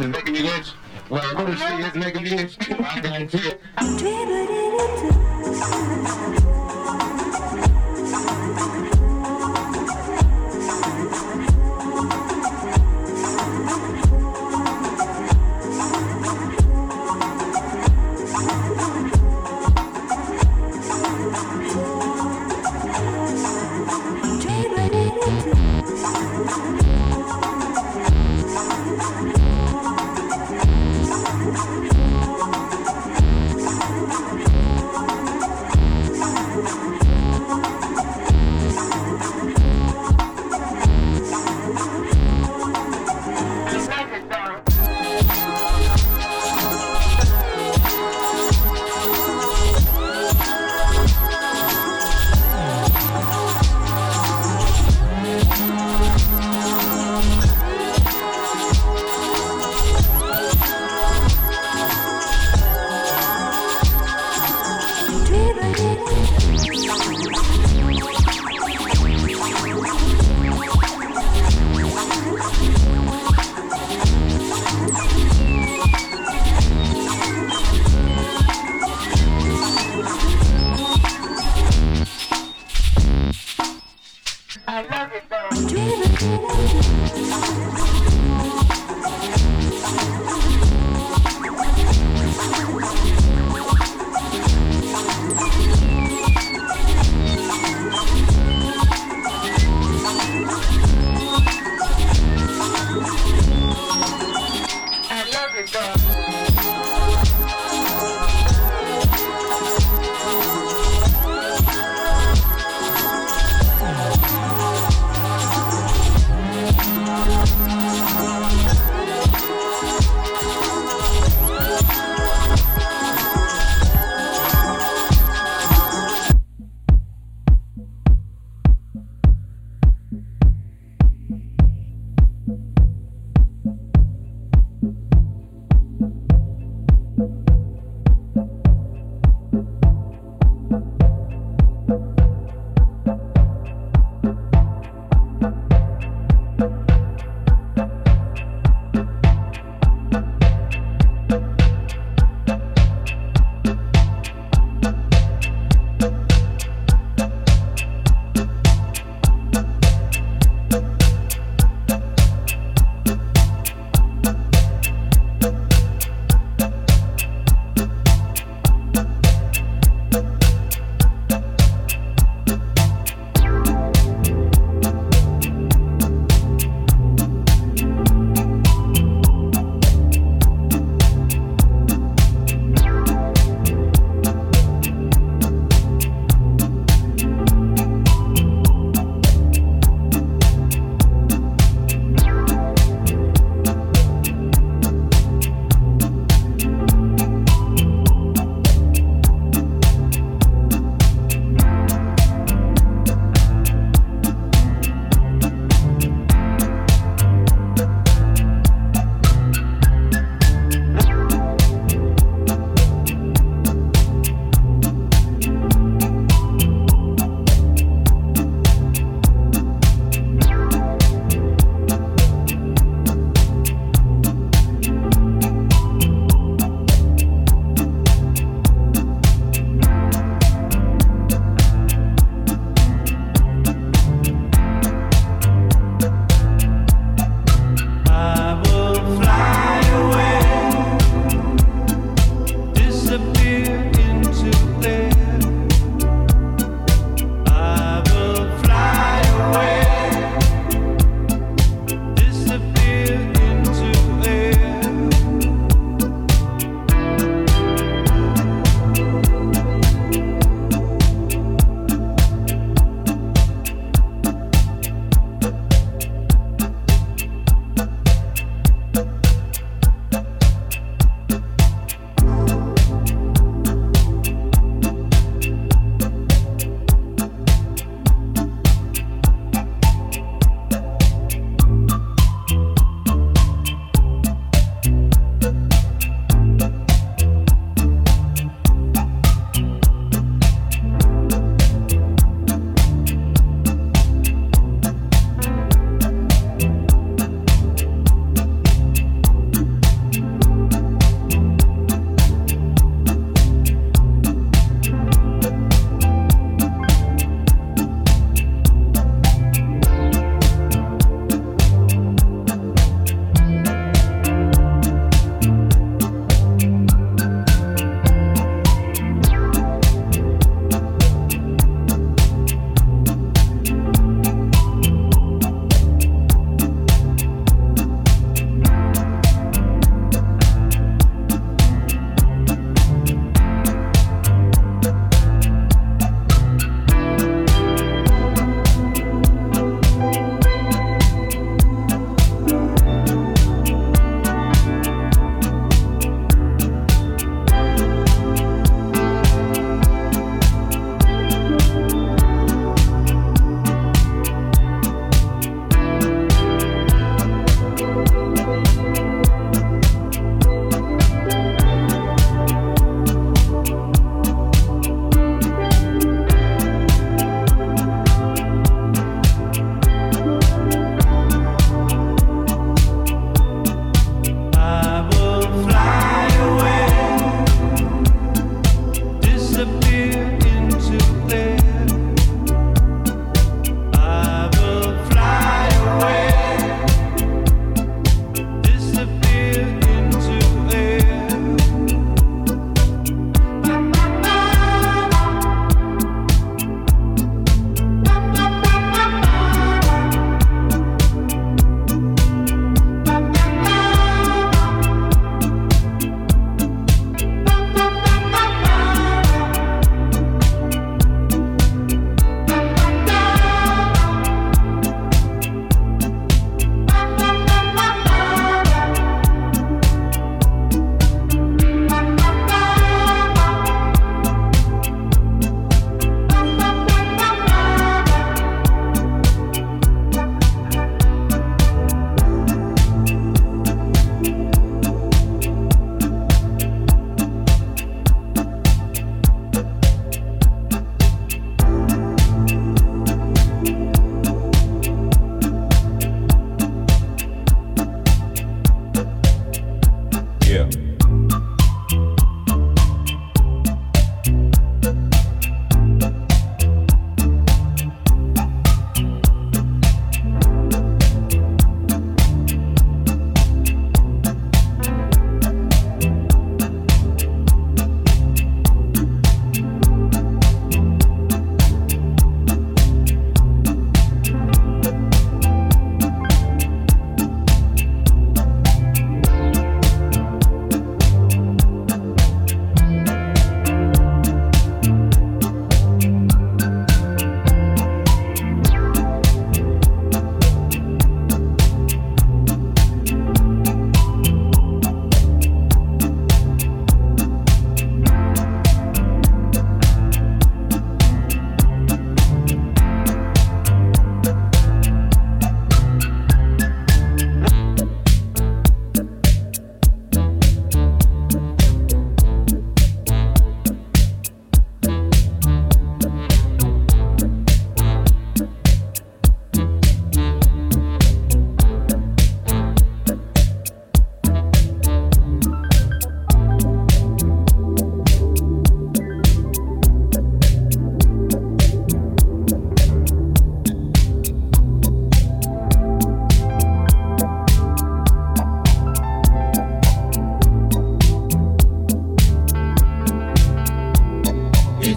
is making you itch. When I go to see making me itch, I guarantee it.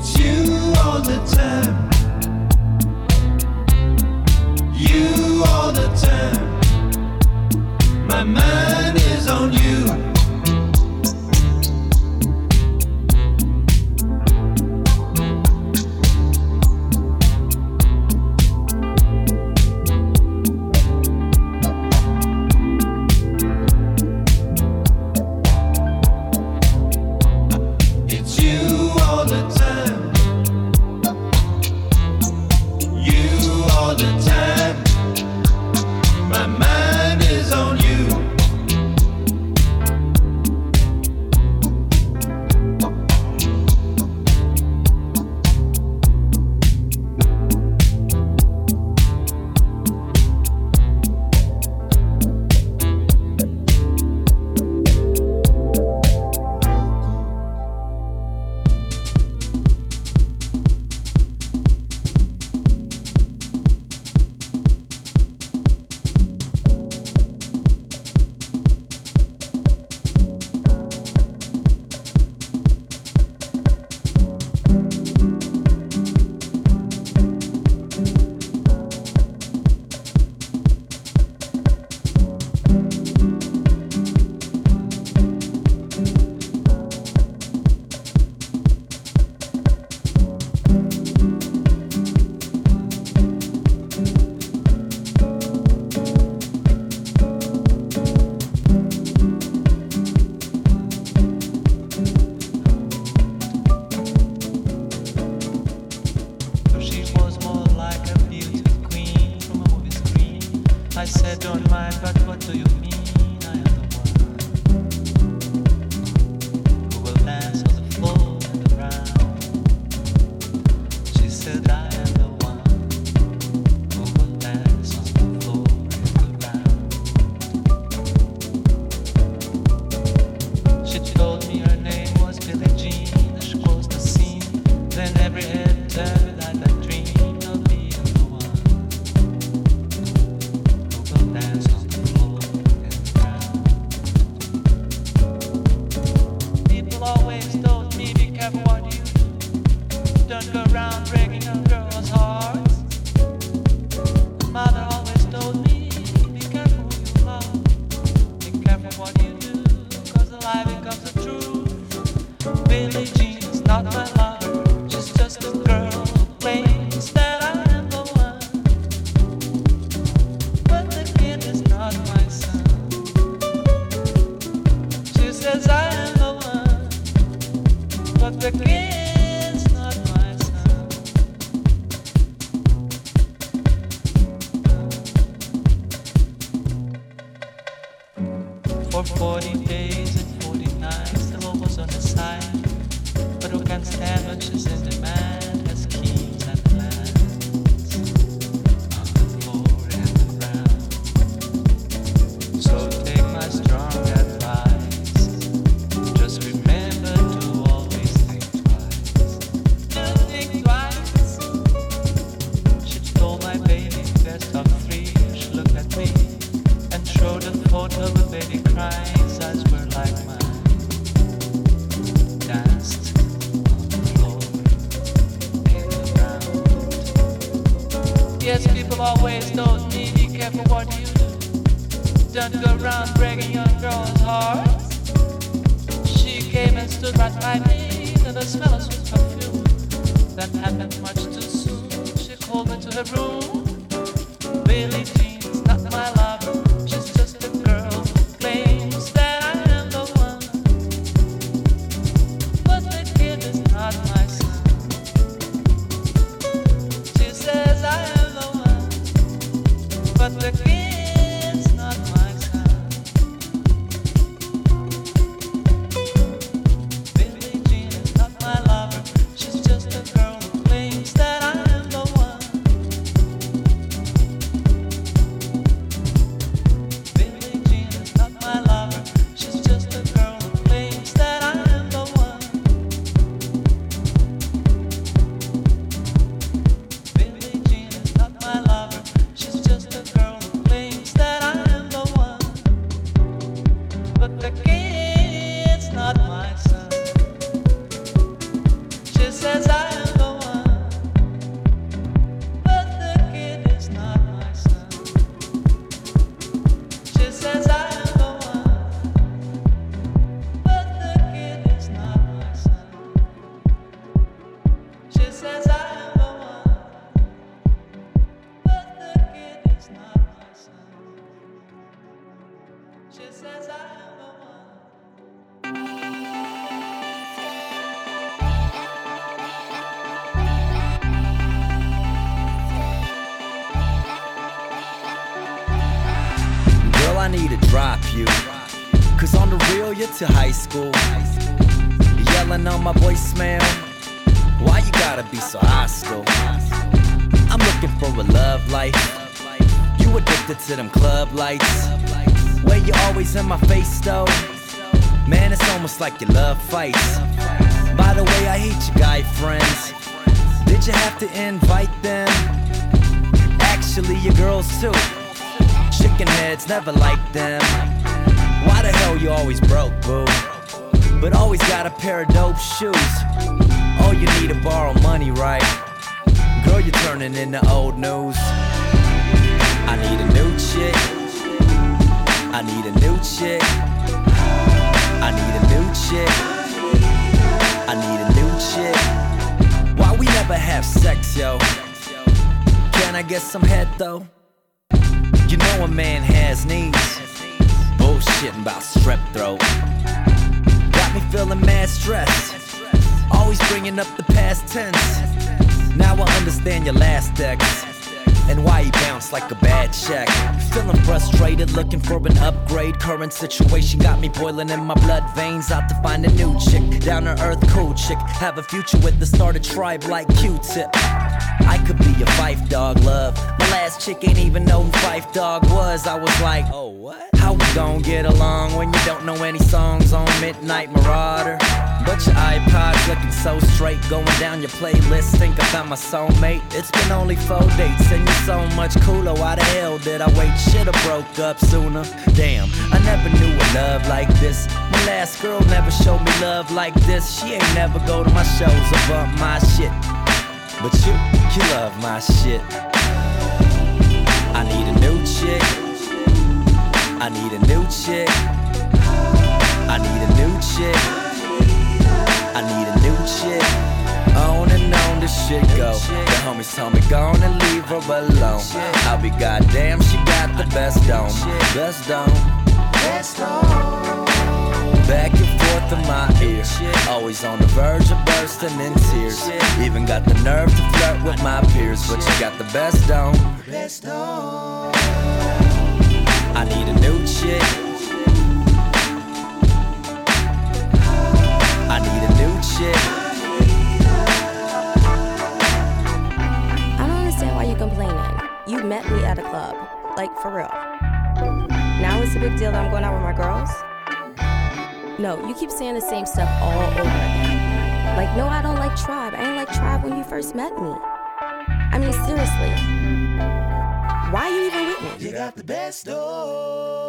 It's you all the time. You all the time. My mind. much as it. Her room. To high school. Yelling on my voicemail. Why you gotta be so hostile? I'm looking for a love life. You addicted to them club lights. Where you always in my face though. Man, it's almost like your love fights. By the way, I hate your guy friends. Did you have to invite them? Actually, your girls too. Chicken heads never like them. The hell you always broke, boo? But always got a pair of dope shoes. Oh, you need to borrow money, right? Girl, you're turning into old news. I need a new chick. I need a new chick. I need a new chick. I need a new chick. Why we never have sex, yo? Can I get some head though? You know a man has needs. Bullshitting about strep throat. Got me feeling mad stressed. Always bringing up the past tense. Now I understand your last ex. And why he bounced like a bad check. Feeling frustrated, looking for an upgrade. Current situation got me boiling in my blood veins. Out to find a new chick. Down to earth, cool chick. Have a future with the start a tribe like Q tip. I could be a Phife Dawg, love. My last chick ain't even know who Phife Dawg was. I was like, oh, what? How we gon' get along when you don't know any songs on Midnight Marauder? But your iPod's looking so straight, going down your playlist. Think about my soulmate. It's been only four dates, and you're so much cooler. Why the hell did I wait? Should've broke up sooner. Damn, I never knew a love like this. My last girl never showed me love like this. She ain't never go to my shows or bump my shit. But you, you love my shit. I need a new chick. I need a new chick. I need a new chick. I need a new chick. On and on this shit go. The homies told me go on and leave her alone. I'll be goddamn, she got the best dome. Best dome. Back and forth in my ear. Always on the verge of bursting in tears. Even got the nerve to flirt with my peers. But you got the best dome, best dome. I need a new chick. I'm going out with my girls? No, you keep saying the same stuff all over again. Like, no, I don't like Tribe. I ain't like Tribe when you first met me. I mean, seriously. Why are you even with me? You got the best dome.